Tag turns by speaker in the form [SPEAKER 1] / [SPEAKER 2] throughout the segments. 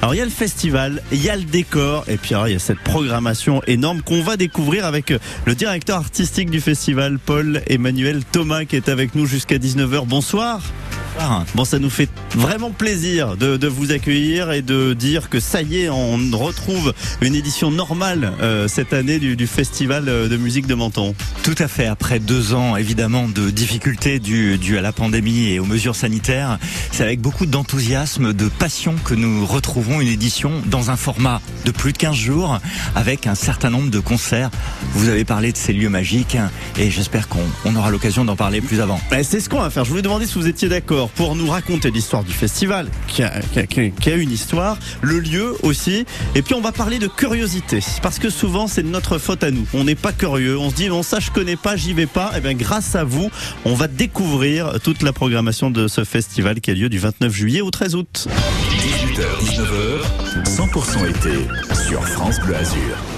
[SPEAKER 1] Alors il y a le festival, il y a le décor et puis il y a cette programmation énorme qu'on va découvrir avec le directeur artistique du festival, Paul Emmanuel Thomas, qui est avec nous jusqu'à 19h. Bonsoir. Bon, ça nous fait vraiment plaisir de, de, vous accueillir et de dire que ça y est, on retrouve une édition normale euh, cette année du, du, festival de musique de Menton.
[SPEAKER 2] Tout à fait. Après deux ans, évidemment, de difficultés dues dû à la pandémie et aux mesures sanitaires, c'est avec beaucoup d'enthousiasme, de passion que nous retrouvons une édition dans un format de plus de 15 jours avec un certain nombre de concerts. Vous avez parlé de ces lieux magiques et j'espère qu'on aura l'occasion d'en parler plus avant.
[SPEAKER 1] C'est ce qu'on va faire. Je voulais demander si vous étiez d'accord pour nous raconter l'histoire du festival, qui a, une histoire, le lieu aussi, et puis on va parler de curiosité, parce que souvent c'est notre faute à nous. On n'est pas curieux, on se dit bon ça je connais pas, j'y vais pas. Et eh bien grâce à vous, on va découvrir toute la programmation de ce festival qui a lieu du 29 juillet au 13 août.
[SPEAKER 3] 18h, 19h, 100% été sur France Bleu Azur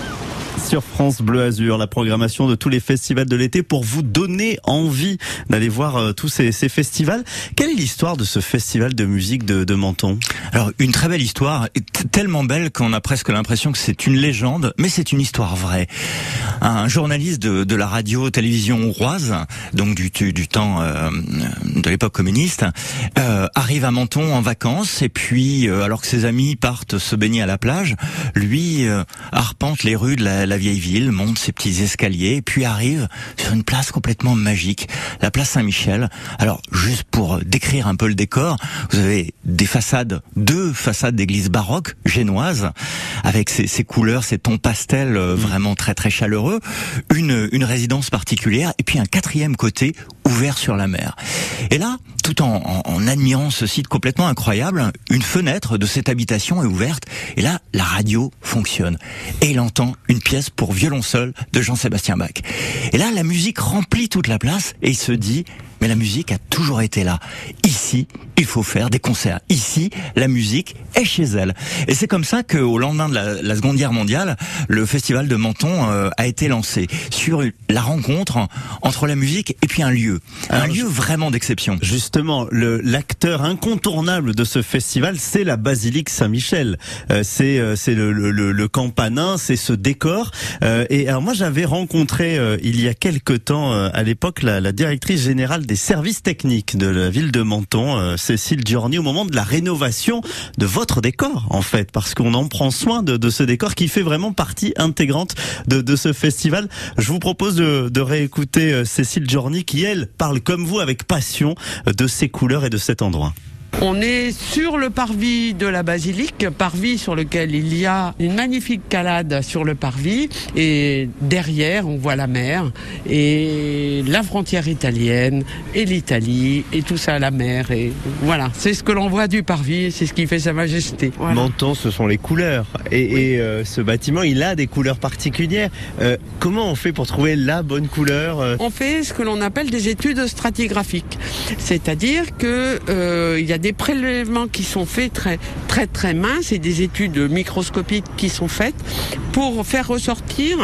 [SPEAKER 1] sur France Bleu Azur, la programmation de tous les festivals de l'été pour vous donner envie d'aller voir euh, tous ces, festivals. Quelle est l'histoire de ce festival de musique de, Menton?
[SPEAKER 2] Alors, une très belle histoire, tellement belle qu'on a presque l'impression que c'est une légende, mais c'est une histoire vraie. Un journaliste de, la radio-télévision hongroise, donc du, du, temps euh, de l'époque communiste, euh, arrive à Menton en vacances et puis, alors que ses amis partent se baigner à la plage, lui arpente les rues de la, la vieille ville, monte ses petits escaliers, et puis arrive sur une place complètement magique, la place Saint-Michel. Alors, juste pour décrire un peu le décor, vous avez des façades, deux façades d'église baroque génoise, avec ces, ces, couleurs, ces tons pastels euh, vraiment très très chaleureux, une, une résidence particulière, et puis un quatrième côté ouvert sur la mer. Et là, tout en, en, admirant ce site complètement incroyable, une fenêtre de cette habitation est ouverte, et là, la radio fonctionne. Et il entend une pièce pour violon seul de Jean-Sébastien Bach. Et là, la musique remplit toute la place, et il se dit, mais la musique a toujours été là. Ici, il faut faire des concerts. Ici, la musique est chez elle. Et c'est comme ça qu'au lendemain de la, la, Seconde Guerre mondiale, le festival de Menton euh, a été lancé sur la rencontre entre la musique et puis un lieu, Alors, un lieu vraiment d'exception.
[SPEAKER 1] Justement, l'acteur incontournable de ce festival, c'est la basilique Saint-Michel. Euh, c'est euh, c'est le, le, le, campanin, c'est ce décor. Euh, et alors moi, j'avais rencontré euh, il y a quelque temps, à l'époque, la, la directrice générale des services techniques de la ville de Menton, euh, Cécile Giorni, au moment de la rénovation de votre décor, en fait, parce qu'on en prend soin de, ce décor qui fait vraiment partie intégrante de, de ce festival. Je vous propose de, de réécouter euh, Cécile Giorni qui, elle, parle comme vous avec passion euh, de ces couleurs et de cet endroit.
[SPEAKER 4] On est sur le parvis de la basilique, parvis sur lequel il y a une magnifique calade sur le parvis et derrière on voit la mer et la frontière italienne et l'Italie et tout ça la mer et voilà, c'est ce que l'on voit du parvis, c'est ce qui fait sa majesté.
[SPEAKER 1] Voilà. Menton, ce sont les couleurs et, oui. et euh, ce bâtiment il a des couleurs particulières. Euh, comment on fait pour trouver la bonne couleur
[SPEAKER 4] euh... On fait ce que l'on appelle des études stratigraphiques, c'est-à-dire que euh, il y a des prélèvements qui sont faits très très très minces et des études microscopiques qui sont faites pour faire ressortir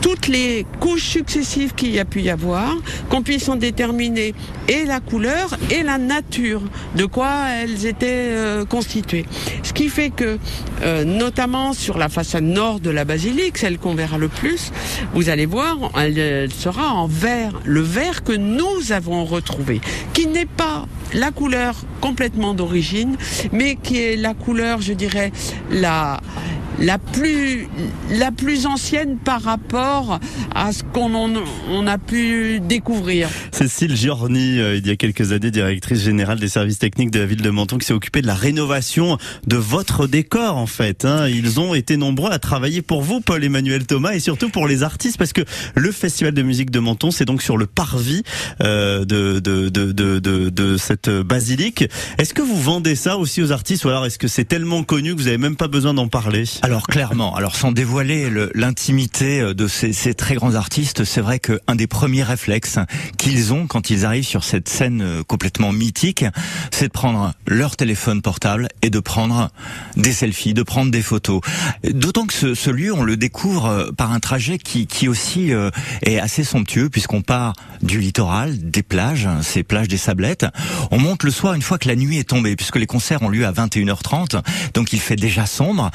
[SPEAKER 4] toutes les couches successives qu'il y a pu y avoir, qu'on puisse en déterminer et la couleur et la nature de quoi elles étaient euh, constituées. Ce qui fait que, euh, notamment sur la façade nord de la basilique, celle qu'on verra le plus, vous allez voir, elle, elle sera en vert, le vert que nous avons retrouvé, qui n'est pas la couleur complètement d'origine, mais qui est la couleur, je dirais, la la plus la plus ancienne par rapport à ce qu'on on a pu découvrir.
[SPEAKER 1] Cécile Giorni, euh, il y a quelques années directrice générale des services techniques de la ville de Menton, qui s'est occupée de la rénovation de votre décor en fait. Hein. Ils ont été nombreux à travailler pour vous, Paul-Emmanuel Thomas, et surtout pour les artistes, parce que le festival de musique de Menton, c'est donc sur le parvis euh, de, de, de, de, de, de cette basilique. Est-ce que vous vendez ça aussi aux artistes, ou alors est-ce que c'est tellement connu que vous n'avez même pas besoin d'en parler?
[SPEAKER 2] Alors clairement, alors sans dévoiler l'intimité de ces, très grands artistes, c'est vrai qu'un des premiers réflexes qu'ils ont quand ils arrivent sur cette scène euh, complètement mythique, c'est de prendre leur téléphone portable et de prendre des selfies, de prendre des photos. D'autant que ce, lieu, on le découvre euh, par un trajet qui, qui aussi euh, est assez somptueux puisqu'on part du littoral, des plages, ces plages des Sablettes. On monte le soir une fois que la nuit est tombée puisque les concerts ont lieu à 21h30, donc il fait déjà sombre.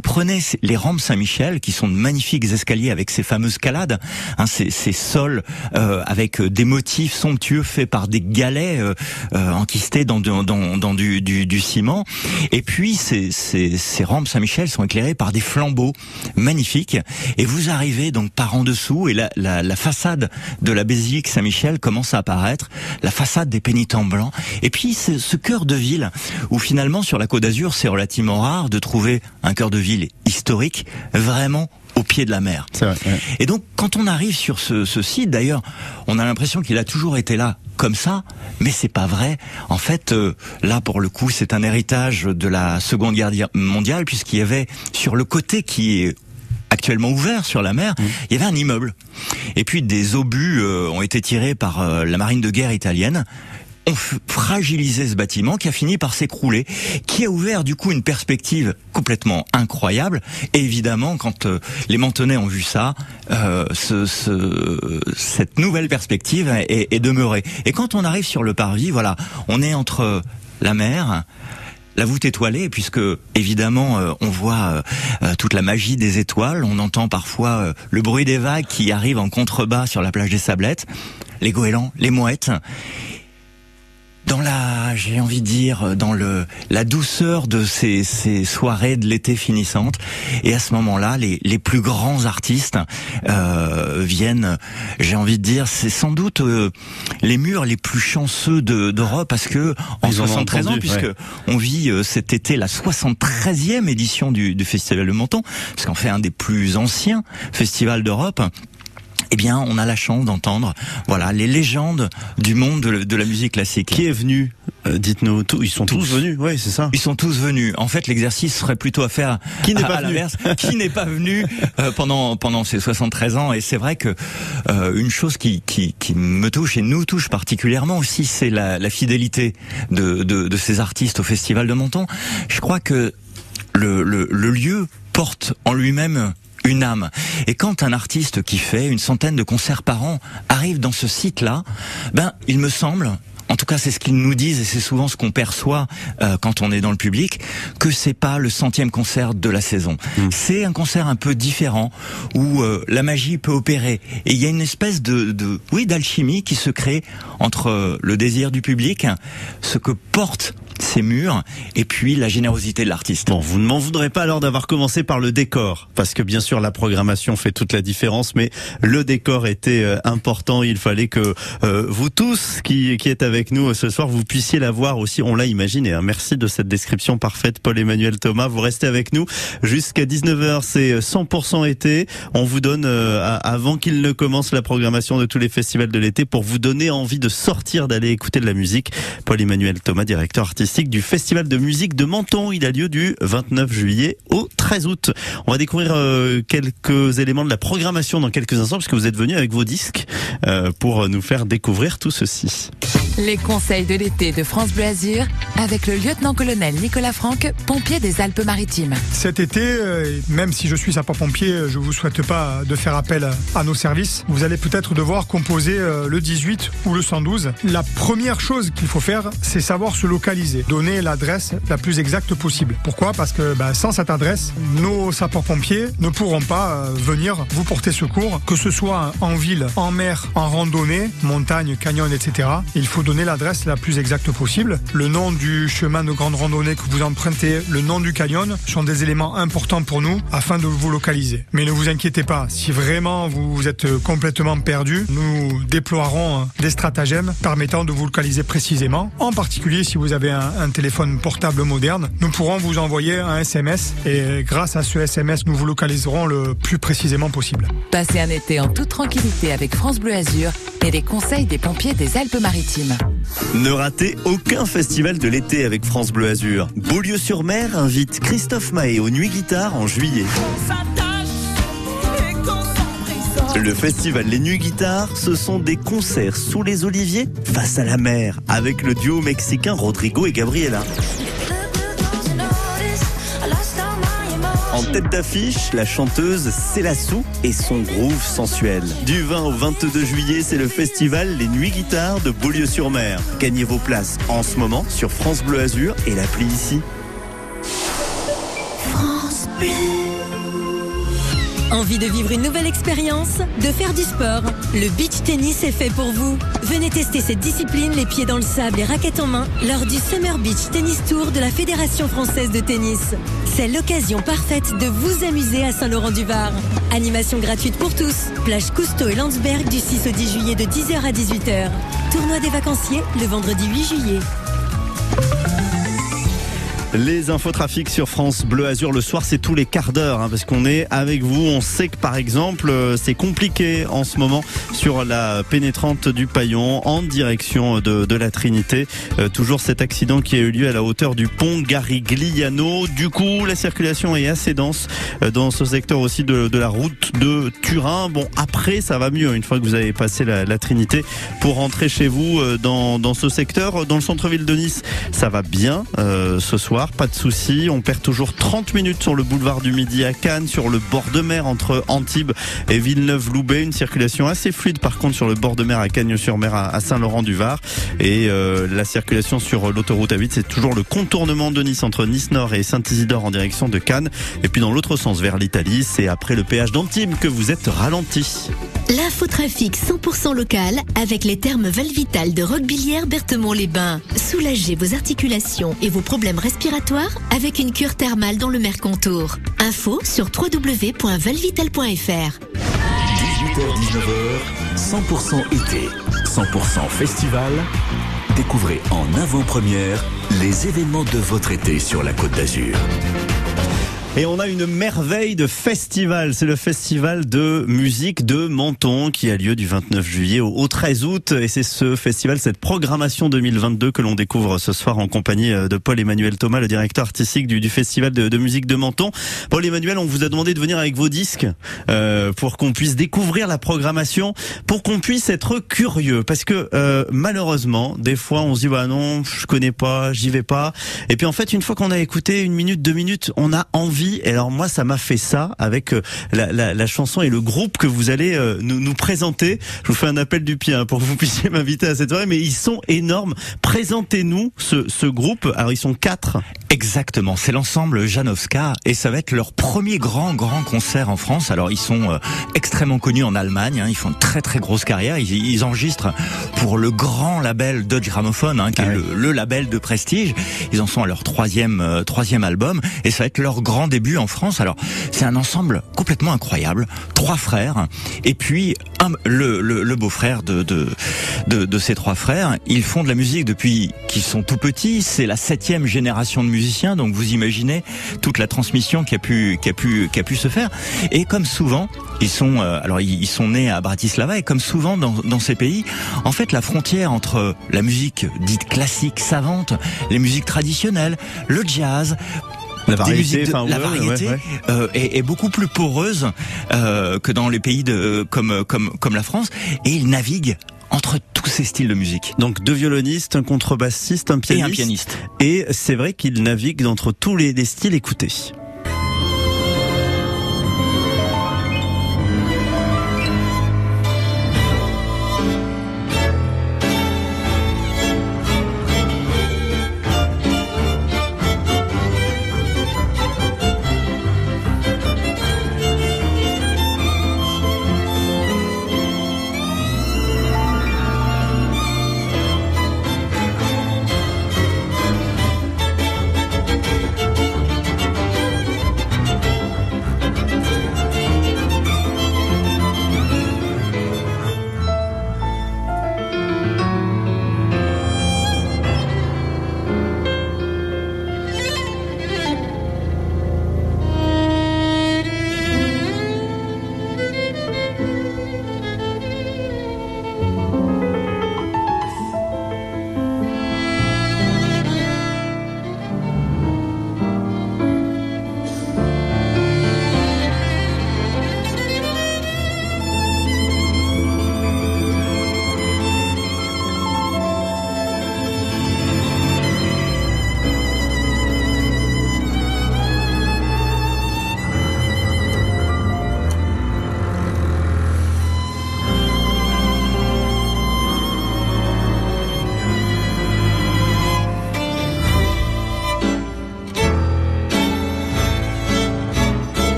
[SPEAKER 2] Prenez les rampes Saint-Michel qui sont de magnifiques escaliers avec ces fameuses calades, hein, ces, ces sols euh, avec des motifs somptueux faits par des galets euh, euh, enquistés dans, dans, dans, du, du, du, ciment. Et puis ces, ces, ces rampes Saint-Michel sont éclairées par des flambeaux magnifiques. Et vous arrivez donc par en dessous et la, la, la façade de la basilique Saint-Michel commence à apparaître, la façade des pénitents blancs. Et puis ce cœur de ville où finalement sur la Côte d'Azur c'est relativement rare de trouver un cœur de ville historique vraiment au pied de la mer.
[SPEAKER 1] Vrai, ouais.
[SPEAKER 2] Et donc, quand on arrive sur ce, ce site, d'ailleurs, on a l'impression qu'il a toujours été là comme ça, mais c'est pas vrai. En fait, euh, là, pour le coup, c'est un héritage de la Seconde Guerre mondiale, puisqu'il y avait sur le côté qui est actuellement ouvert sur la mer, mmh. il y avait un immeuble. Et puis des obus euh, ont été tirés par euh, la marine de guerre italienne ont fragilisé ce bâtiment qui a fini par s'écrouler, qui a ouvert du coup une perspective complètement incroyable. Et évidemment, quand euh, les Mentonais ont vu ça, euh, ce, ce, cette nouvelle perspective est, demeurée. Et quand on arrive sur le parvis, voilà, on est entre la mer, la voûte étoilée, puisque évidemment euh, on voit toute la magie des étoiles, on entend parfois le bruit des vagues qui arrivent en contrebas sur la plage des Sablettes, les goélands, les mouettes dans la, j'ai envie de dire, dans le la douceur de ces, ces soirées de l'été finissantes. Et à ce moment-là, les, les plus grands artistes euh, viennent. J'ai envie de dire, c'est sans doute euh, les murs les plus chanceux d'Europe parce que en Ils 73 entendu, ans, puisque ouais. on vit euh, cet été la 73e édition du, du Festival de Menton, parce qu'en fait un des plus anciens festivals d'Europe eh bien, on a la chance d'entendre, voilà, les légendes du monde de, de, la musique classique.
[SPEAKER 1] Qui est venu euh, Dites-nous, ils sont tous, tous venus, oui, c'est ça.
[SPEAKER 2] Ils sont tous venus. En fait, l'exercice serait plutôt à faire
[SPEAKER 1] qui n'est pas
[SPEAKER 2] à l'inverse, qui n'est pas venu euh, pendant pendant ces 73 ans? Et c'est vrai que euh, une chose qui, qui, qui me touche et nous touche particulièrement aussi, c'est la, la, fidélité de, de, de ces artistes au Festival de Menton. Je crois que le, le, le lieu porte en lui-même une âme. Et quand un artiste qui fait une centaine de concerts par an arrive dans ce site-là, ben, il me semble, en tout cas c'est ce qu'ils nous disent et c'est souvent ce qu'on perçoit euh, quand on est dans le public, que c'est pas le centième concert de la saison. Mmh. C'est un concert un peu différent où euh, la magie peut opérer et il y a une espèce de, de oui d'alchimie qui se crée entre le désir du public, ce que porte ces murs et puis la générosité de l'artiste.
[SPEAKER 1] Bon, vous ne m'en voudrez pas alors d'avoir commencé par le décor, parce que bien sûr la programmation fait toute la différence, mais le décor était euh, important. Il fallait que euh, vous tous qui, qui êtes avec nous ce soir, vous puissiez la voir aussi. On l'a imaginé. Hein. Merci de cette description parfaite, Paul-Emmanuel Thomas. Vous restez avec nous jusqu'à 19h. C'est 100% été. On vous donne, euh, avant qu'il ne commence la programmation de tous les festivals de l'été, pour vous donner envie de sortir, d'aller écouter de la musique. Paul-Emmanuel Thomas, directeur artistique du Festival de musique de Menton. Il a lieu du 29 juillet au 13 août. On va découvrir euh, quelques éléments de la programmation dans quelques instants, parce que vous êtes venu avec vos disques euh, pour nous faire découvrir tout ceci.
[SPEAKER 5] Les conseils de l'été de France Bleu Azur avec le lieutenant-colonel Nicolas Franck, pompier des Alpes-Maritimes.
[SPEAKER 6] Cet été, euh, même si je suis sapeur-pompier, je vous souhaite pas de faire appel à nos services. Vous allez peut-être devoir composer le 18 ou le 112. La première chose qu'il faut faire, c'est savoir se localiser, donner l'adresse la plus exacte possible. Pourquoi? Parce que bah, sans cette adresse, nos sapeurs-pompiers ne pourront pas euh, venir vous porter secours, que ce soit en ville, en mer, en randonnée, montagne, canyon, etc. Il faut donner l'adresse la plus exacte possible. Le nom du chemin de grande randonnée que vous empruntez, le nom du canyon sont des éléments importants pour nous afin de vous localiser. Mais ne vous inquiétez pas, si vraiment vous êtes complètement perdu, nous déploierons des stratagèmes permettant de vous localiser précisément. En particulier si vous avez un, un téléphone portable moderne, nous pourrons vous envoyer un SMS et grâce à ce SMS, nous vous localiserons le plus précisément possible.
[SPEAKER 5] Passez un été en toute tranquillité avec France Bleu Azur et les conseils des pompiers des Alpes-Maritimes.
[SPEAKER 1] Ne ratez aucun festival de l'été avec France Bleu Azur. Beaulieu-sur-Mer invite Christophe Mahé aux Nuits Guitare en juillet. Le festival Les Nuits Guitares, ce sont des concerts sous les oliviers face à la mer avec le duo mexicain Rodrigo et Gabriela. En tête d'affiche, la chanteuse Célassou et son groove sensuel. Du 20 au 22 juillet, c'est le festival Les Nuits Guitares de Beaulieu-sur-Mer. Gagnez vos places en ce moment sur France Bleu Azur et l'appli ici.
[SPEAKER 7] Envie de vivre une nouvelle expérience De faire du sport Le beach tennis est fait pour vous. Venez tester cette discipline les pieds dans le sable et raquettes en main lors du Summer Beach Tennis Tour de la Fédération française de tennis. C'est l'occasion parfaite de vous amuser à Saint-Laurent-du-Var. Animation gratuite pour tous. Plage Cousteau et Landsberg du 6 au 10 juillet de 10h à 18h. Tournoi des vacanciers le vendredi 8 juillet.
[SPEAKER 1] Les infotrafics sur France Bleu Azur le soir, c'est tous les quarts d'heure, hein, parce qu'on est avec vous. On sait que par exemple, euh, c'est compliqué en ce moment sur la pénétrante du Paillon en direction de, la Trinité. Euh, toujours cet accident qui a eu lieu à la hauteur du pont Garigliano. Du coup, la circulation est assez dense euh, dans ce secteur aussi de, la route de Turin. Bon, après, ça va mieux une fois que vous avez passé la, Trinité pour rentrer chez vous dans ce secteur. Dans le centre-ville de Nice, ça va bien ce soir pas de souci. On perd toujours 30 minutes sur le boulevard du Midi à Cannes, sur le bord de mer entre Antibes et Villeneuve-Loubet. Une circulation assez fluide par contre sur le bord de mer à Cagnes-sur-Mer à Saint-Laurent-du-Var. Et euh, la circulation sur l'autoroute A8, c'est toujours le contournement de Nice entre Nice-Nord et Saint-Isidore en direction de Cannes. Et puis dans l'autre sens vers l'Italie, c'est après le péage d'Antibes que vous êtes ralenti.
[SPEAKER 8] L'infotrafic 100% local avec les termes Valvital de Roquebillière Berthemont-les-Bains. Soulagez vos articulations et vos problèmes respiratoires avec une cure thermale dans le Mercontour. Info sur www.valvital.fr.
[SPEAKER 3] 18h-19h, 100% été, 100% festival. Découvrez en avant-première les événements de votre été sur la Côte d'Azur.
[SPEAKER 1] Et on a une merveille de festival. C'est le festival de musique de Menton qui a lieu du 29 juillet au 13 août. Et c'est ce festival, cette programmation 2022 que l'on découvre ce soir en compagnie euh, de Paul-Emmanuel Thomas, le directeur artistique du, festival de, de, musique de Menton. Paul-Emmanuel, on vous a demandé de venir avec vos disques euh, pour qu'on puisse découvrir la programmation, pour qu'on puisse être curieux. Parce que euh, malheureusement, des fois on se dit, bah non, je connais pas, j'y vais pas. Et puis en fait, une fois qu'on a écouté une minute, deux minutes, on a envie et alors moi, ça m'a fait ça avec euh, la, la, la, chanson et le groupe que vous allez euh, nous, nous, présenter. Je vous fais un appel du pied hein, pour que vous puissiez m'inviter à cette soirée, mais ils sont énormes. Présentez-nous ce, ce groupe. Alors ils sont quatre.
[SPEAKER 2] Exactement, c'est l'ensemble Janowska et ça va être leur premier grand grand concert en France. Alors ils sont euh, extrêmement connus en Allemagne, hein, ils font une très très grosse carrière. Ils, ils enregistrent pour le grand label Dodge Gramophone, hein, qui est le, le, label de prestige. Ils en sont à leur troisième euh, troisième album et ça va être leur grand début en France. Alors, c'est un ensemble complètement incroyable. Trois frères et puis le, beau-frère de, ces trois frères. Ils font de la musique depuis qu'ils sont tout petits. C'est la septième génération de musiciens. Donc, vous imaginez toute la transmission qui a pu, qui a pu, qui a pu se faire. Et comme souvent, ils sont, euh, alors ils sont nés à Bratislava et comme souvent dans ces pays, en fait, la frontière entre la musique dite classique, savante, les musiques traditionnelles, le jazz,
[SPEAKER 1] la variété,
[SPEAKER 2] de, la variété ouais, ouais. Euh, est, est, beaucoup plus poreuse euh, que dans les pays de, comme, comme, comme la France, et il navigue entre tous ces styles de musique.
[SPEAKER 1] Donc deux violonistes, un contrebassiste, un pianiste.
[SPEAKER 2] Et un pianiste.
[SPEAKER 1] Et c'est vrai qu'il navigue entre tous les, les styles écoutés.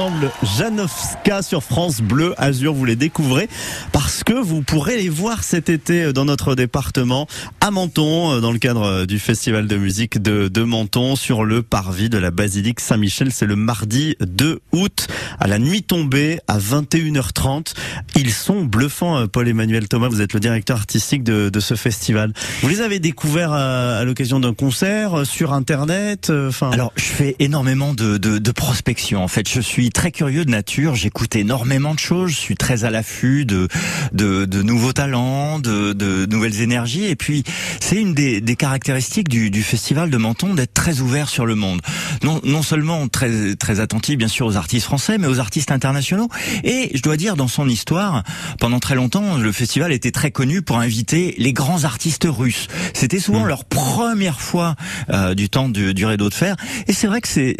[SPEAKER 1] L'ensemble Janowska sur France Bleu Azur. Vous les découvrez parce que vous pourrez les voir cet été dans notre département à Menton, dans le cadre du festival de musique de, Menton, sur le parvis de la basilique Saint-Michel. C'est le mardi 2 août à la nuit tombée à 21h30. Ils sont bluffants, Paul-Emmanuel Thomas. Vous êtes le directeur artistique de, ce festival. Vous les avez découverts à, l'occasion d'un concert sur Internet. Enfin,
[SPEAKER 2] alors je fais énormément de, de, prospection. En fait, je suis très curieux de nature. J'écoute énormément de choses. Je suis très à l'affût de, de, de, nouveaux talents, de, de nouvelles énergies. Et puis, c'est une des, des caractéristiques du, du, festival de Menton d'être très ouvert sur le monde. Non, non seulement très, très attentif, bien sûr, aux artistes français, mais aux artistes internationaux. Et je dois dire, dans son histoire, pendant très longtemps, le festival était très connu pour inviter les grands artistes russes. C'était souvent mmh. leur première fois euh, du temps du, du rideau de fer. Et c'est vrai que c'est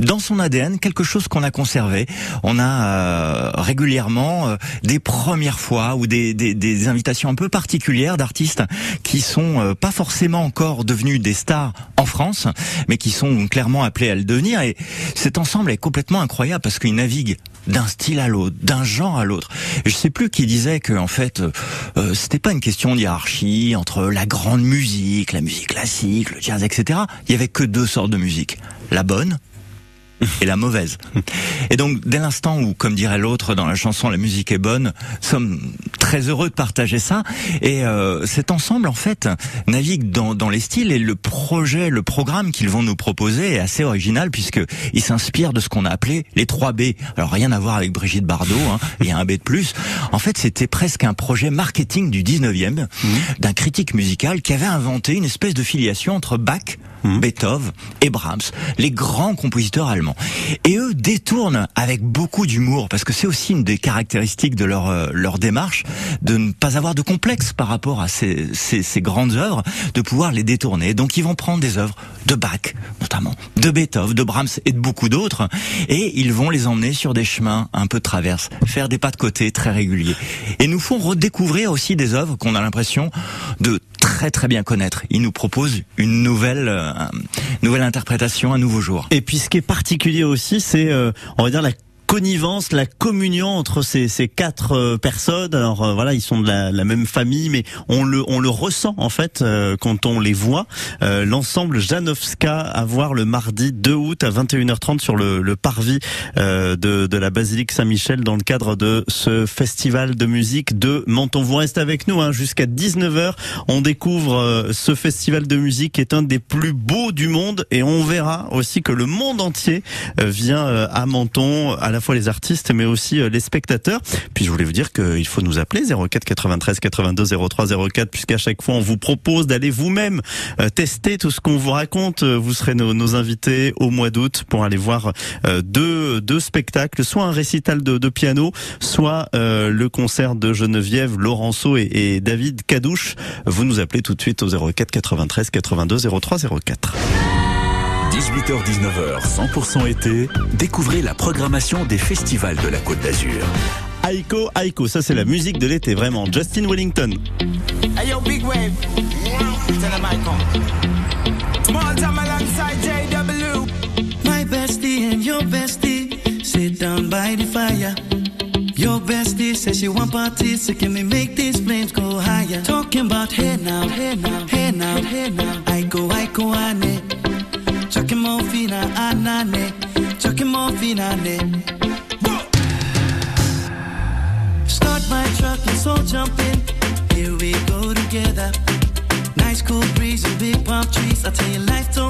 [SPEAKER 2] dans son ADN quelque chose qu'on a conservé. On a euh, régulièrement euh, des premières fois ou des, des, des, invitations un peu particulières d'artistes qui sont euh, pas forcément encore devenus des stars en France, mais qui sont clairement appelés à le devenir. Et cet ensemble est complètement incroyable parce qu'il navigue d'un style à l'autre, d'un genre à l'autre. Je sais plus qui disait que en fait euh, c'était pas une question d'hierarchie entre la grande musique, la musique classique, le jazz, etc. Il y avait que deux sortes de musique la bonne et la mauvaise. Et donc, dès l'instant où, comme dirait l'autre dans la chanson, la musique est bonne, sommes très heureux de partager ça. Et euh, cet ensemble, en fait, navigue dans, dans les styles et le projet, le programme qu'ils vont nous proposer est assez original puisque il s'inspire de ce qu'on a appelé les 3 B. Alors, rien à voir avec Brigitte Bardot, hein, il y a un B de plus. En fait, c'était presque un projet marketing du 19e mmh. d'un critique musical qui avait inventé une espèce de filiation entre Bach, mmh. Beethoven et Brahms, les grands compositeurs allemands. Et eux détournent avec beaucoup d'humour, parce que c'est aussi une des caractéristiques de leur, euh, leur démarche, de ne pas avoir de complexe par rapport à ces, ces, ces grandes œuvres, de pouvoir les détourner. Donc ils vont prendre des œuvres de Bach, notamment, de Beethoven, de Brahms et de beaucoup d'autres, et ils vont les emmener sur des chemins un peu de traverse, faire des pas de côté très réguliers. Et nous font redécouvrir aussi des œuvres qu'on a l'impression de très très bien connaître. Ils nous proposent une nouvelle, euh, nouvelle interprétation, un nouveau jour.
[SPEAKER 1] Et puis ce qui est particulier aussi, c'est, euh, on va dire, la connivence, la communion entre ces, ces quatre euh, personnes. Alors euh, voilà, ils sont de la, la, même famille, mais on le on le ressent en fait euh, quand on les voit. L'ensemble Janowska à voir le mardi 2 août à 21h30 sur le, le parvis de, de la basilique Saint-Michel dans le cadre de ce festival de musique de Menton. Vous restez avec nous hein, jusqu'à 19h. On découvre ce festival de musique qui est un des plus beaux du monde et on verra aussi que le monde entier vient à Menton à la fois les artistes mais aussi euh, les spectateurs. Puis je voulais vous dire qu'il faut nous appeler 04 93 82 03 04 puisqu'à chaque fois on vous propose d'aller vous-même euh, tester tout ce qu'on vous raconte. Euh, vous serez nos, invités au mois d'août pour aller voir deux, deux spectacles, soit un récital de, de piano, soit le concert de Geneviève Laurenceau et, et David Cadouche. Vous nous appelez tout de suite au 04 93 82 03 04.
[SPEAKER 3] 18h-19h, 100% été, découvrez la programmation des festivals de la Côte d'Azur.
[SPEAKER 1] Aiko, Aiko, ça c'est la musique de l'été, vraiment. Justin Wellington.
[SPEAKER 9] Hey yo, big wave. Tell him I come. Small time alongside JW. My bestie and your bestie sit down by the fire. Your bestie says she want parties, so can we make these flames go higher? Talking about hey now, hey now, hey now, chucking fina ne. Start my truck and so jump in. Here we go together. Nice cool breeze and big palm trees. I tell you, life don't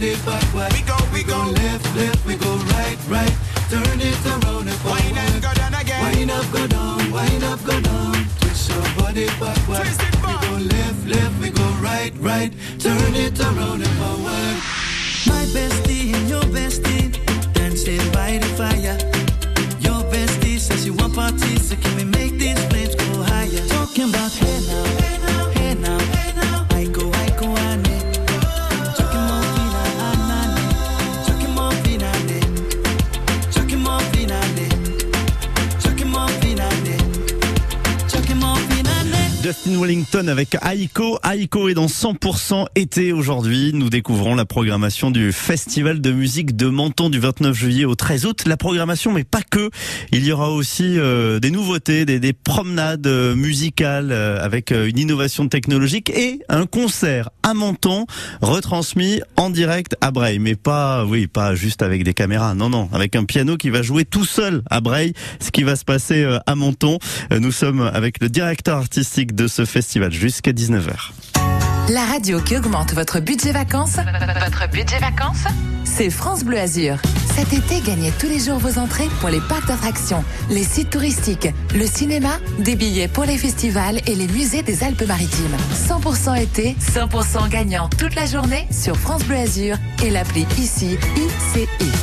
[SPEAKER 9] Your body backward.
[SPEAKER 10] We go, we go.
[SPEAKER 9] left, left, we go right, right. Turn it around and forward.
[SPEAKER 10] Wind and go down again.
[SPEAKER 9] Wind up, go down, wind up, go down. Twist your body backward.
[SPEAKER 10] Twist it back.
[SPEAKER 9] We go left, left, we go right, right. Turn it around and forward. My bestie and your bestie dancing by the fire. Your bestie says you want parties,
[SPEAKER 1] Justin Wellington avec Aiko. Aiko est dans 100% été aujourd'hui. Nous découvrons la programmation du Festival de musique de Menton du 29 juillet au 13 août. La programmation, mais pas que. Il y aura aussi euh, des nouveautés, des, des promenades euh, musicales euh, avec une innovation technologique et un concert à Menton retransmis en direct à Breil. Mais pas, oui, pas juste avec des caméras. Non, non, avec un piano qui va jouer tout seul à Breil. Ce qui va se passer euh, à Menton. Euh, Nous sommes avec le directeur artistique de ce festival jusqu'à 19h.
[SPEAKER 5] La radio qui augmente votre budget vacances. Votre budget vacances C'est France Bleu Azur. Cet été, gagnez tous les jours vos entrées pour les parcs d'attractions, les sites touristiques, le cinéma, des billets pour les festivals et les musées des Alpes-Maritimes. 100% été, 100% gagnant toute la journée sur France Bleu Azur et l'appli ici ICI.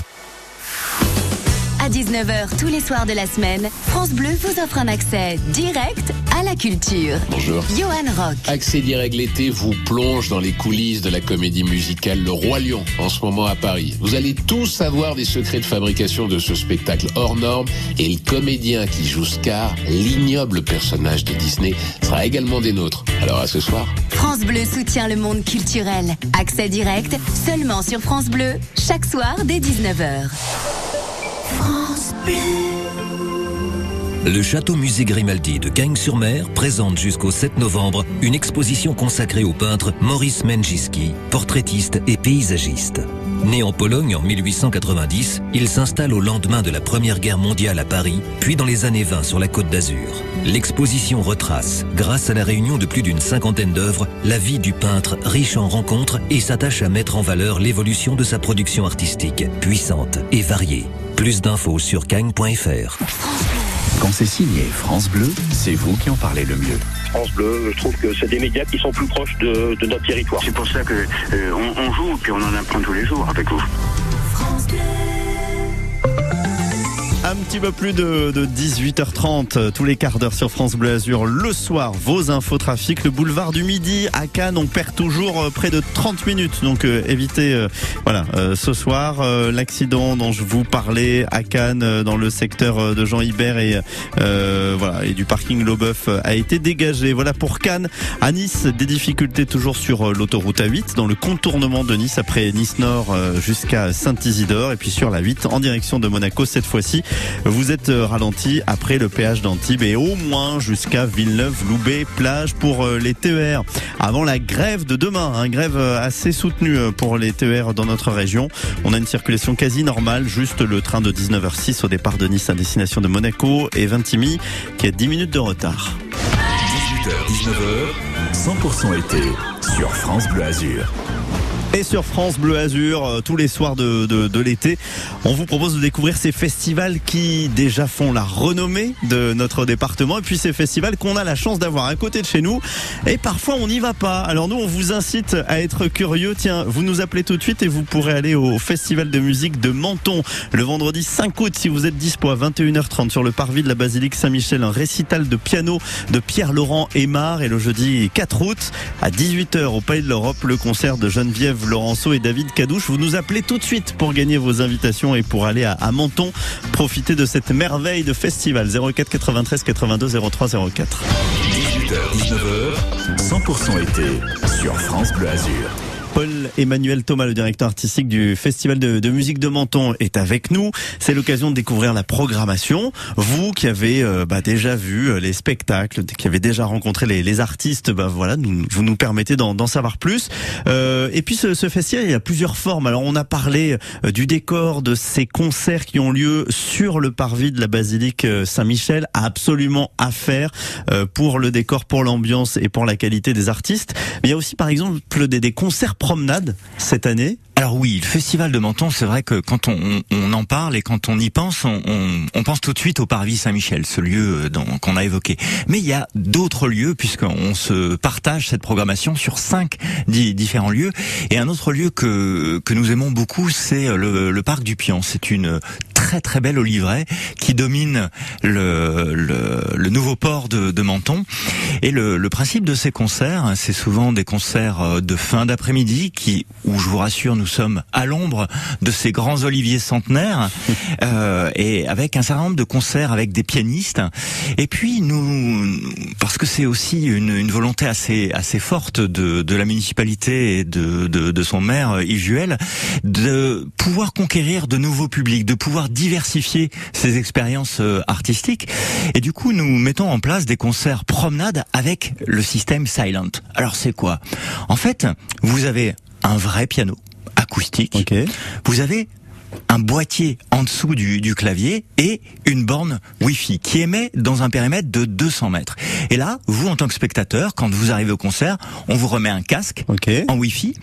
[SPEAKER 11] À 19h tous les soirs de la semaine, France Bleu vous offre un accès direct à la culture.
[SPEAKER 12] Bonjour.
[SPEAKER 11] Johan Rock.
[SPEAKER 12] Accès direct l'été vous plonge dans les coulisses de la comédie musicale Le Roi Lion, en ce moment à Paris. Vous allez tous savoir des secrets de fabrication de ce spectacle hors norme et le comédien qui joue Scar, l'ignoble personnage de Disney, sera également des nôtres. Alors à ce soir.
[SPEAKER 11] France Bleu soutient le monde culturel. Accès direct seulement sur France Bleu, chaque soir dès 19h.
[SPEAKER 13] Le Château Musée Grimaldi de Cagnes-sur-Mer présente jusqu'au 7 novembre une exposition consacrée au peintre Maurice Menjiski, portraitiste et paysagiste. Né en Pologne en 1890, il s'installe au lendemain de la Première Guerre mondiale à Paris, puis dans les années 20 sur la Côte d'Azur. L'exposition retrace, grâce à la réunion de plus d'une cinquantaine d'œuvres, la vie du peintre riche en rencontres et s'attache à mettre en valeur l'évolution de sa production artistique, puissante et variée. Plus d'infos sur cagne.fr.
[SPEAKER 3] Quand c'est signé France Bleu, c'est vous qui en parlez le mieux.
[SPEAKER 14] France Bleu, je trouve que c'est des médias qui sont plus proches de, de notre territoire. C'est pour ça que euh, on, on joue et on en apprend tous les jours avec vous.
[SPEAKER 1] Petit peu plus de, de 18h30, euh, tous les quarts d'heure sur France Bleu Azur. Le soir, vos infos trafic, le boulevard du Midi à Cannes, on perd toujours euh, près de 30 minutes. Donc euh, évitez, euh, voilà, euh, ce soir, euh, l'accident dont je vous parlais à Cannes, dans le secteur de Jean Hibert et voilà et du parking euh, a été dégagé. Voilà pour Cannes. À Nice, des difficultés toujours sur l'autoroute A8 dans le contournement de Nice après Nice Nord jusqu'à Saint-Isidore et puis sur la 8 en direction de Monaco cette fois-ci. Vous êtes euh, ralenti après le péage d'Antibes et au moins jusqu'à Villeneuve-Loubet plage pour euh, les TER. Avant la grève de demain, une grève euh, assez soutenue pour les TER dans notre région. On a une circulation quasi normale, juste le train de 19h06 au départ de Nice à destination de Monaco et Vintimille qui a 10 minutes de retard.
[SPEAKER 3] 18h, 19h, 100% été sur France Bleu Azur.
[SPEAKER 1] Sur France Bleu Azur, euh, tous les soirs de l'été, on vous propose de découvrir ces festivals qui déjà font la renommée de notre département et puis ces festivals qu'on a la chance d'avoir à côté de chez nous et parfois on n'y va pas. Alors nous on vous incite à être curieux. Tiens, vous nous appelez tout de suite et vous pourrez aller au festival de musique de Menton le vendredi 5 août si vous êtes dispo à 21h30 sur le parvis de la basilique Saint-Michel, un récital de piano de Pierre-Laurent Aymar et le jeudi 4 août à 18h au Palais de l'Europe le concert de Geneviève Yves Laurenceau et David Cadouche. Vous nous appelez tout de suite pour gagner vos invitations et pour aller à, Menton profiter de cette merveille de festival 04 93 82 03 04.
[SPEAKER 3] 18h, 19h, 100% été sur France Bleu Azur.
[SPEAKER 1] Paul Emmanuel Thomas, le directeur artistique du Festival de, musique de Menton, est avec nous. C'est l'occasion de découvrir la programmation. Vous qui avez euh, bah, déjà vu euh, les spectacles, qui avez déjà rencontré les, artistes, bah, voilà, vous nous permettez d'en savoir plus. Euh, et puis ce, ce festival, il y a plusieurs formes. Alors on a parlé euh, du décor, de ces concerts qui ont lieu sur le parvis de la basilique Saint-Michel, absolument à faire pour le décor, pour l'ambiance et pour la qualité des artistes. Mais il y a aussi par exemple des, des concerts promenade cette année
[SPEAKER 2] Alors oui, le festival de Menton, c'est vrai que quand on, en parle et quand on y pense, on, pense tout de suite au Parvis Saint-Michel, ce lieu euh, qu'on a évoqué. Mais il y a d'autres lieux puisqu'on se partage cette programmation sur cinq di- différents lieux. Et un autre lieu que que nous aimons beaucoup, c'est le, le parc du Pian. C'est une très très belle oliveraie qui domine le, le, le nouveau port de, de Menton. Et le, le principe de ces concerts, c'est souvent des concerts euh, de fin d'après-midi qui, où je vous rassure, nous sommes à l'ombre de ces grands oliviers centenaires euh, et avec un certain nombre de concerts avec des pianistes. Et puis nous, parce que c'est aussi une, une volonté assez assez forte de, de la municipalité et de, de, de son maire euh, Yves Juel, de pouvoir conquérir de nouveaux publics, de pouvoir diversifier ses expériences euh, artistiques. Et du coup, nous mettons en place des concerts promenades avec le système Silent. Alors c'est quoi? En fait, vous avez un vrai piano acoustique. Vous avez un boîtier en dessous du, du clavier et une borne Wi-Fi qui émet dans un périmètre de 200 mètres. Et là, vous en tant que spectateur, quand vous arrivez au concert, on vous remet un casque en Wi-Fi.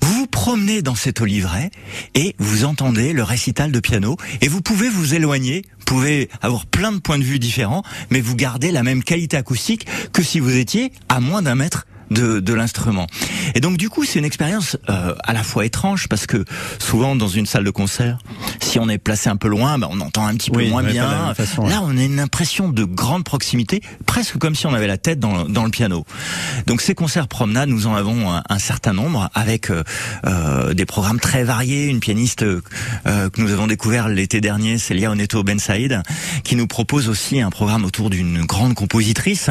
[SPEAKER 2] Vous vous promenez dans cet oliveraie et vous entendez le récital de piano et vous pouvez vous éloigner, vous pouvez avoir plein de points de vue différents, mais vous gardez la même qualité acoustique que si vous étiez à moins d'un mètre de, de l'instrument. Et donc du coup, c'est une expérience euh, à la fois étrange parce que souvent dans une salle de concert, si on est placé un peu loin, bah, on entend un petit peu
[SPEAKER 1] Oui,
[SPEAKER 2] moins bien.
[SPEAKER 1] façon.
[SPEAKER 2] Là, on a une impression de grande proximité, presque comme si on avait la tête dans, dans le piano. Donc ces concerts promenades, nous en avons un, un certain nombre avec euh, euh, des programmes très variés. Une pianiste euh, que nous avons découvert l'été dernier, Célia Oneto Ben Saïd, qui nous propose aussi un programme autour d'une grande compositrice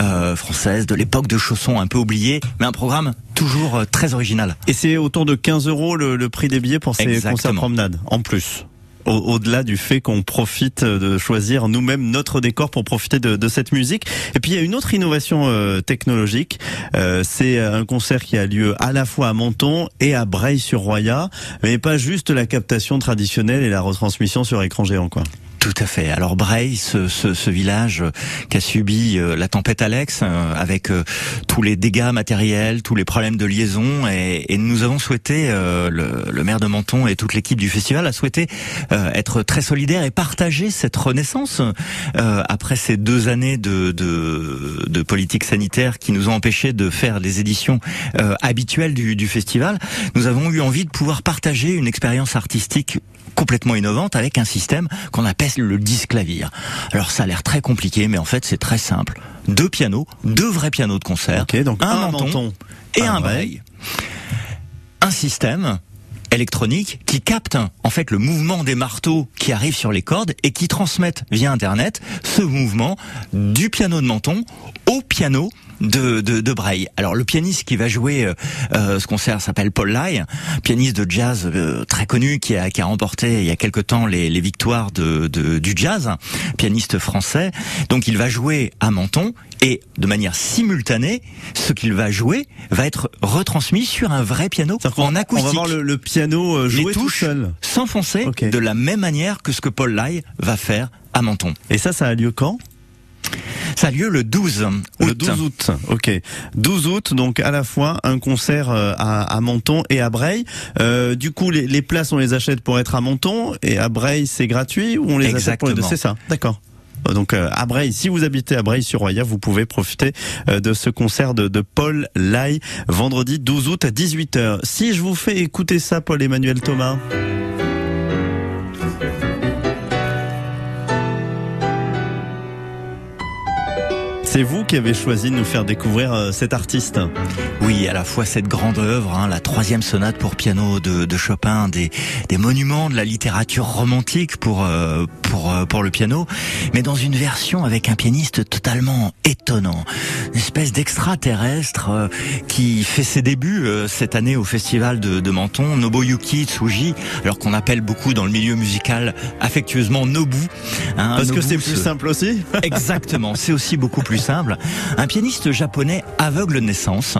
[SPEAKER 2] euh, française de l'époque de Chausson, un peu oubliée, mais un programme toujours euh, très original.
[SPEAKER 1] Et c'est autour de 15 euros le, le prix des billets pour ces
[SPEAKER 2] Exactement.
[SPEAKER 1] concerts promenades, en plus. Au- Au-delà du fait qu'on profite de choisir nous-mêmes notre décor pour profiter de, de cette musique. Et puis il y a une autre innovation euh, technologique. Euh, c'est un concert qui a lieu à la fois à Menton et à Breil-sur-Roya, mais pas juste la captation traditionnelle et la retransmission sur écran géant, quoi.
[SPEAKER 2] Tout à fait. Alors Breil, ce, ce, ce village euh, qui a subi euh, la tempête Alex, euh, avec tous les dégâts matériels, tous les problèmes de liaison, et, et nous avons souhaité, le, le maire de Menton et toute l'équipe du festival a souhaité être très solidaire et partager cette renaissance après ces deux années de, de, de politique sanitaire qui nous ont empêché de faire des éditions habituelles du, du festival. Nous avons eu envie de pouvoir partager une expérience artistique complètement innovante avec un système qu'on appelle le disque clavier. Alors ça a l'air très compliqué, mais en fait c'est très simple. Deux pianos, deux vrais pianos de concert,
[SPEAKER 1] donc
[SPEAKER 2] un,
[SPEAKER 1] un
[SPEAKER 2] menton,
[SPEAKER 1] menton,
[SPEAKER 2] et
[SPEAKER 1] un
[SPEAKER 2] un breil. Un système électronique qui capte en fait le mouvement des marteaux qui arrivent sur les cordes et qui transmettent via internet ce mouvement du piano de menton au piano de, de, de Breil. Alors le pianiste qui va jouer euh, euh, ce concert s'appelle Paul Lai, pianiste de jazz euh, très connu qui a, qui a remporté il y a quelque temps les, les victoires de, de- du jazz, pianiste français. Donc il va jouer à Menton et de manière simultanée, ce qu'il va jouer va être retransmis sur un vrai piano en acoustique.
[SPEAKER 1] On va voir le, le piano euh, jouer
[SPEAKER 2] Les
[SPEAKER 1] tout seul.
[SPEAKER 2] s'enfoncer de la même manière que ce que Paul Lai va faire à Menton.
[SPEAKER 1] Et ça, ça a lieu quand?
[SPEAKER 2] Ça a lieu le 12 août.
[SPEAKER 1] Le 12 août, ok. 12 août, donc à la fois un concert euh, à, à Menton et à Breil. Euh, du coup, les, les places, on les achète pour être à Menton et à Breil, c'est gratuit ou on les achète pour les
[SPEAKER 2] Exactement.
[SPEAKER 1] C'est ça, d'accord. Euh, Donc euh, à Breil, si vous habitez à Breil-sur-Roya, vous pouvez profiter euh, de ce concert de, de Paul Lai vendredi 12 août à 18h. Si je vous fais écouter ça, Paul-Emmanuel Thomas. C'est vous qui avez choisi de nous faire découvrir euh, cet artiste.
[SPEAKER 2] Oui, à la fois cette grande œuvre, hein, la troisième sonate pour piano de, de Chopin, des, des, monuments de la littérature romantique pour euh, pour euh, pour le piano, mais dans une version avec un pianiste totalement étonnant, une espèce d'extraterrestre euh, qui fait ses débuts cette année au festival de, de Menton, Nobuyuki Tsuji, alors qu'on appelle beaucoup dans le milieu musical affectueusement Nobu.
[SPEAKER 1] Hein, Parce que c'est plus simple aussi.
[SPEAKER 2] Exactement, c'est aussi beaucoup plus Un pianiste japonais aveugle de naissance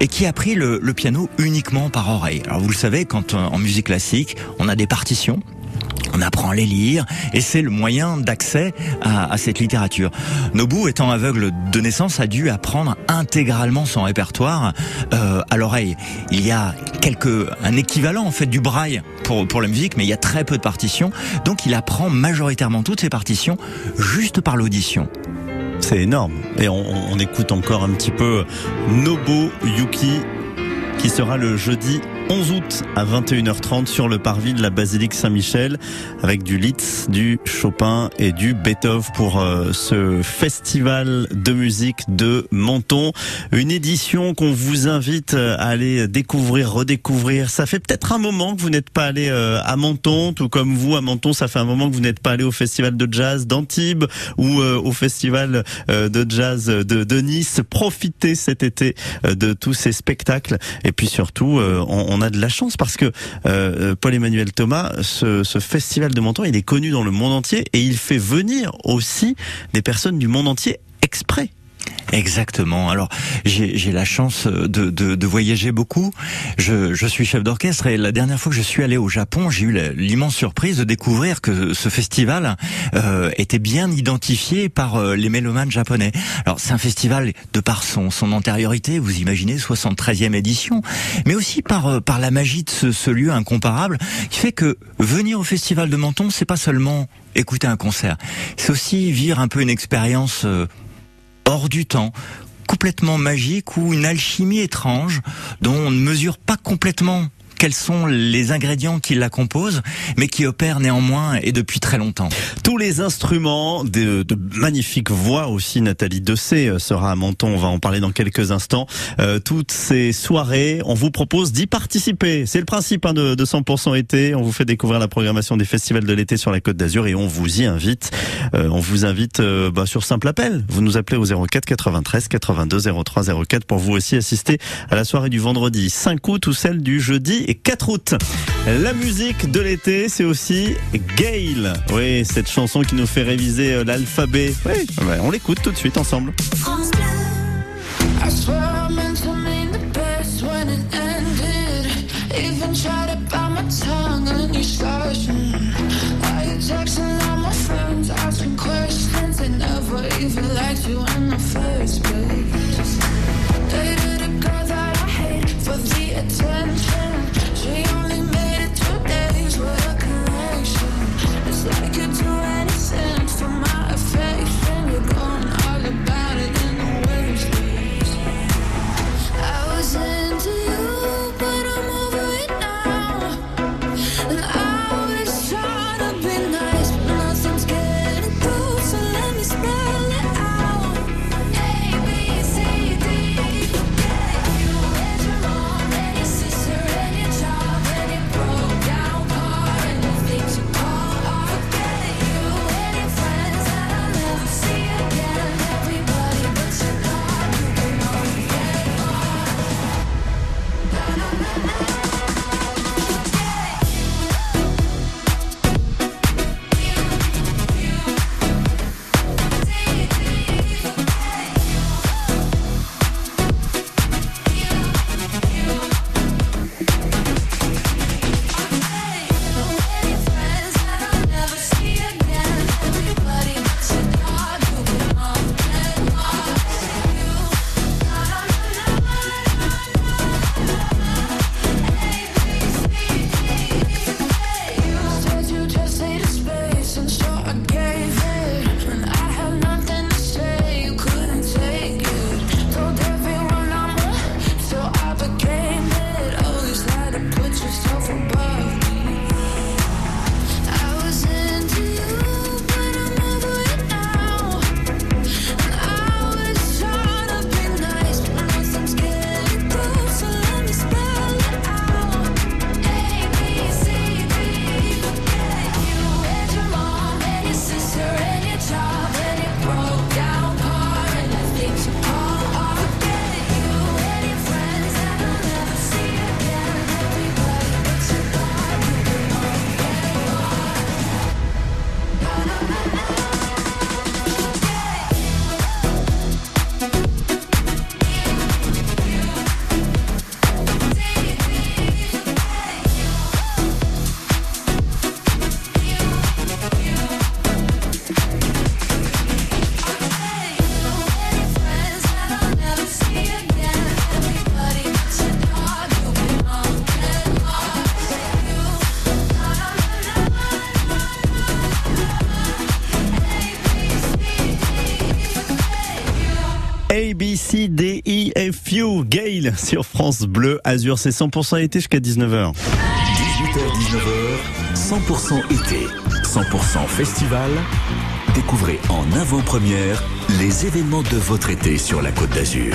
[SPEAKER 2] et qui a pris le, piano uniquement par oreille. Alors vous le savez, quand en musique classique, on a des partitions on apprend à les lire et c'est le moyen d'accès à, à, cette littérature. Nobu, étant aveugle de naissance, a dû apprendre intégralement son répertoire euh, à l'oreille. Il y a quelques un équivalent en fait du braille pour pour la musique, mais il y a très peu de partitions, donc il apprend majoritairement toutes ses partitions juste par l'audition.
[SPEAKER 1] C'est énorme. Et on, écoute encore un petit peu Nobu Yuki qui sera le jeudi 11 août à 21h30 sur le parvis de la basilique Saint-Michel avec du Litz, du Chopin et du Beethoven pour euh, ce festival de musique de Menton. Une édition qu'on vous invite à aller découvrir, redécouvrir. Ça fait peut-être un moment que vous n'êtes pas allé euh, à Menton, tout comme vous à Menton, ça fait un moment que vous n'êtes pas allé au festival de jazz d'Antibes ou euh, au festival de jazz de, Nice. Profitez cet été de tous ces spectacles et puis surtout on on a de la chance parce que euh, Paul-Emmanuel Thomas, ce, ce, festival de Menton, il est connu dans le monde entier et il fait venir aussi des personnes du monde entier exprès.
[SPEAKER 2] Exactement. Alors j'ai la chance de, de, de, voyager beaucoup. Je, je suis chef d'orchestre et la dernière fois que je suis allé au Japon, j'ai eu l'immense surprise de découvrir que ce festival euh, était bien identifié par euh, les mélomanes japonais. Alors c'est un festival de par son, son antériorité, vous imaginez 73e édition, mais aussi par euh, par la magie de ce, ce lieu incomparable qui fait que venir au festival de Menton, c'est pas seulement écouter un concert, c'est aussi vivre un peu une expérience euh, hors du temps, complètement magique ou une alchimie étrange dont on ne mesure pas complètement quels sont les ingrédients qui la composent, mais qui opèrent néanmoins et depuis très longtemps.
[SPEAKER 1] Tous les instruments, de, de magnifiques voix aussi, Nathalie Dessé euh, sera à Menton, on va en parler dans quelques instants. Euh, toutes ces soirées, on vous propose d'y participer. C'est le principe hein, de, de 100% été, on vous fait découvrir la programmation des festivals de l'été sur la Côte d'Azur et on vous y invite. Euh, on vous invite bah, sur simple appel. Vous nous appelez au 04 93 82 03 04 pour vous aussi assister à la soirée du vendredi 5 août ou celle du jeudi 4 août. La musique de l'été, c'est aussi Gail. Oui, cette chanson qui nous fait réviser euh, l'alphabet. Oui, on l'écoute tout de suite ensemble.
[SPEAKER 9] It out
[SPEAKER 1] Gail sur France Bleu Azur. C'est 100% été jusqu'à 19h.
[SPEAKER 3] 18h-19h, 100% été, 100% festival. Découvrez en avant-première les événements de votre été sur la Côte d'Azur.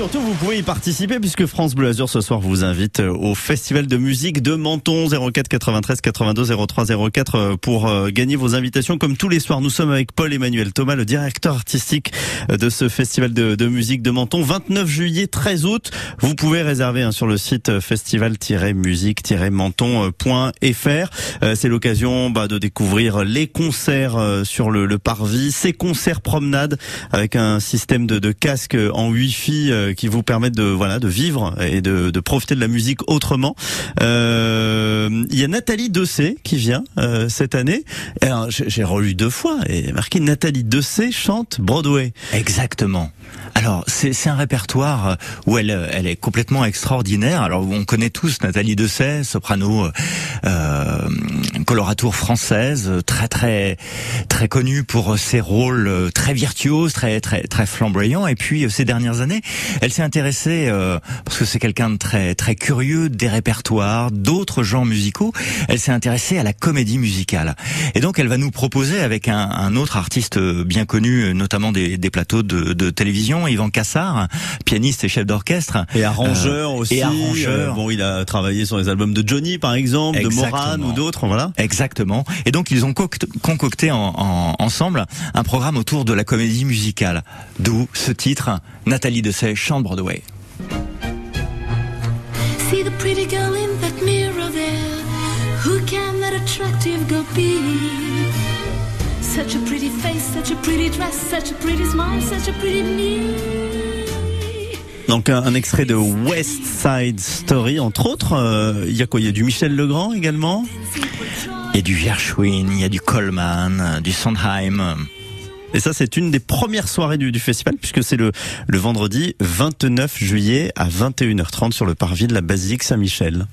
[SPEAKER 1] Surtout, vous pouvez y participer puisque France Bleu Azur ce soir vous invite euh, au festival de musique de Menton 04 93 82 03 04 pour euh, gagner vos invitations comme tous les soirs. Nous sommes avec Paul Emmanuel Thomas, le directeur artistique euh, de ce festival de, musique de Menton. 29 juillet, 13 août. Vous pouvez réserver hein, sur le site festival-musique-menton.fr. C'est l'occasion bah, de découvrir les concerts sur le, parvis, ces concerts promenades avec un système de, de casque en Wi-Fi qui vous permettent de voilà de vivre et de, de profiter de la musique autrement. Euh, Il y a Nathalie Dessé qui vient euh, cette année. J'ai relu deux fois et marqué Nathalie Dessé chante Broadway.
[SPEAKER 2] Exactement. Alors c'est un répertoire où elle elle est complètement extraordinaire. Alors on connaît tous Nathalie Dessay, soprano euh, coloratour française, très très très connue pour ses rôles très virtuoses, très très très flamboyants. Et puis ces dernières années, elle s'est intéressée euh, parce que c'est quelqu'un de très très curieux des répertoires, d'autres genres musicaux. Elle s'est intéressée à la comédie musicale. Et donc elle va nous proposer avec un, un autre artiste bien connu, notamment des, des plateaux de, de télévision, Yvan Cassard, pianiste et chef d'orchestre.
[SPEAKER 1] Et arrangeur
[SPEAKER 2] Euh,
[SPEAKER 1] aussi.
[SPEAKER 2] Et arrangeur.
[SPEAKER 1] Euh, bon, il a travaillé sur les albums de Johnny, par exemple, de Moran ou d'autres, voilà.
[SPEAKER 2] Exactement. Et donc ils ont coct- concocté en- en- ensemble un programme autour de la comédie musicale. D'où ce titre, Nathalie Dessay chante Broadway.
[SPEAKER 15] See the pretty girl in that mirror there. Who can that attractive girl be? Such a pretty face, such a pretty dress, such a pretty smile, such a pretty me.
[SPEAKER 1] Donc un, un extrait de West Side Story, entre autres. Euh, Il y a quoi? Il y a du Michel Legrand également?
[SPEAKER 2] Il y a du Gershwin, il y a du Coleman, du Sondheim.
[SPEAKER 1] Et ça, c'est une des premières soirées du, du festival, puisque c'est le, le vendredi 29 juillet à 21h30 sur le parvis de la basilique Saint-Michel.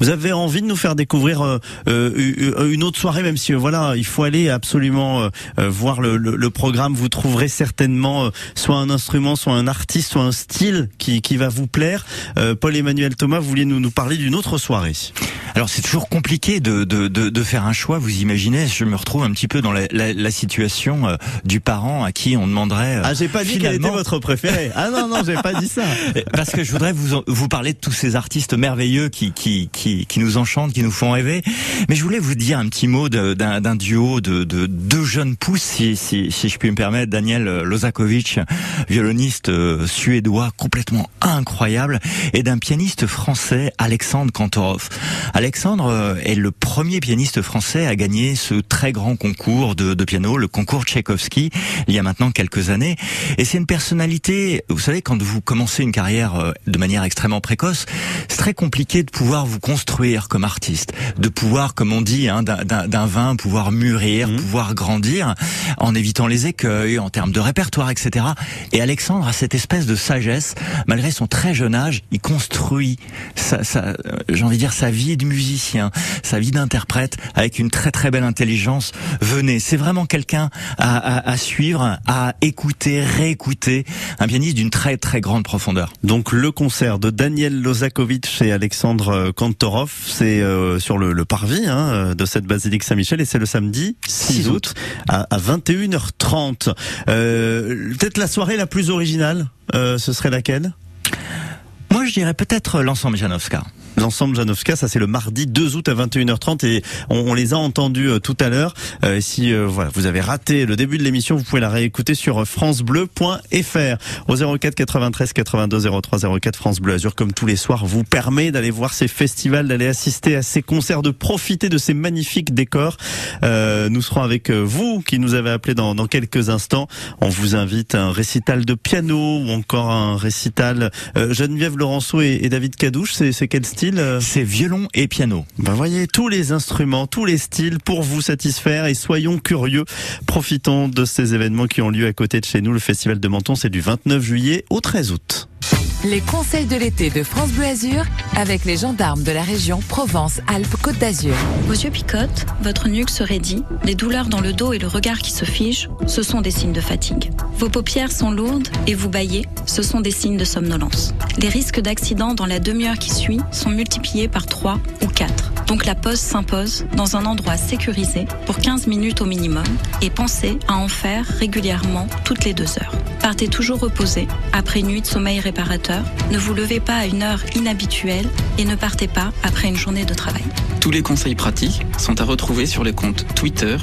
[SPEAKER 1] Vous avez envie de nous faire découvrir euh, euh, une autre soirée, même si euh, voilà, il faut aller absolument euh, voir le, le- le programme. Vous trouverez certainement soit un instrument, soit un artiste, soit un style qui, qui va vous plaire. Paul-Emmanuel Thomas, vous vouliez nous, nous parler d'une autre soirée.
[SPEAKER 2] Alors c'est toujours compliqué de, de, de, de faire un choix. Vous imaginez, je me retrouve un petit peu dans la, la, la situation du parent à qui on demanderait. euh,
[SPEAKER 1] Ah, j'ai pas dit quel était
[SPEAKER 2] finalement-
[SPEAKER 1] votre préféré. Ah non, non, j'ai pas dit ça.
[SPEAKER 2] Parce que je voudrais vous vous parler de tous ces artistes merveilleux qui qui qui, qui nous enchantent, qui nous font rêver. Mais je voulais vous dire un petit mot d'un duo de, de deux jeunes pousses, si, si si je puis me permettre, Daniel Lozakovic, violoniste euh, suédois complètement incroyable, et d'un pianiste français, Alexandre Kantorov. Alexandre euh, est le premier pianiste français à gagner ce très grand concours de, de piano, le concours Tchaïkovski, il y a maintenant quelques années. Et c'est une personnalité, vous savez, quand vous commencez une carrière euh, de manière extrêmement précoce, c'est très compliqué de pouvoir vous construire comme artiste, de pouvoir, comme on dit, hein, d'un- vin, pouvoir mûrir, pouvoir grandir, en évitant les écueils, en termes de répertoire, etc. Et Alexandre a cette espèce de sagesse, malgré son très jeune âge, il construit sa, sa- euh, j'ai envie de dire sa vie de musicien, sa vie d'interprète avec une très très belle intelligence. Venez, c'est vraiment quelqu'un à, à- à suivre, à écouter, réécouter, un pianiste d'une très très grande profondeur.
[SPEAKER 1] Donc le concert de Daniel Lozakovic et Alexandre Kantorov, c'est euh, sur le, le parvis hein, euh, de cette basilique Saint-Michel et c'est le samedi 6 août à, à 21h30. Euh, Peut-être la soirée la plus originale, euh, ce serait laquelle?
[SPEAKER 2] Moi je dirais peut-être l'ensemble Janowska.
[SPEAKER 1] L'ensemble Janowska, ça c'est le mardi 2 août à 21h30 et on, on les a entendus euh, tout à l'heure. Euh, si euh, voilà, vous avez raté le début de l'émission, vous pouvez la réécouter sur francebleu.fr au 04 93 82 03 04 France Bleu comme tous les soirs vous permet d'aller voir ces festivals, d'aller assister à ces concerts, de profiter de ces magnifiques décors. Euh, nous serons avec euh, vous qui nous avez appelé dans, dans quelques instants. On vous invite à un récital de piano ou encore un récital euh, Geneviève Laurenceau et, et David Cadouche. C'est quel style? Euh
[SPEAKER 2] C'est violon et piano.
[SPEAKER 1] Ben voyez tous les instruments, tous les styles pour vous satisfaire et soyons curieux. Profitons de ces événements qui ont lieu à côté de chez nous. Le festival de Menton, c'est du 29 juillet au 13 août.
[SPEAKER 5] Les conseils de l'été de France Bleu Azur avec les gendarmes de la région Provence-Alpes-Côte d'Azur.
[SPEAKER 16] Vos yeux picotent, votre nuque se raidit, les douleurs dans le dos et le regard qui se fige, ce sont des signes de fatigue. Vos paupières sont lourdes et vous baillez, ce sont des signes de somnolence. Les risques d'accident dans la demi-heure qui suit sont multipliés par 3 ou 4. Donc la pause s'impose dans un endroit sécurisé pour 15 minutes au minimum et pensez à en faire régulièrement toutes les deux heures. Partez toujours reposé après une nuit de sommeil réparateur. Ne vous levez pas à une heure inhabituelle et ne partez pas après une journée de travail.
[SPEAKER 17] Tous les conseils pratiques sont à retrouver sur les comptes Twitter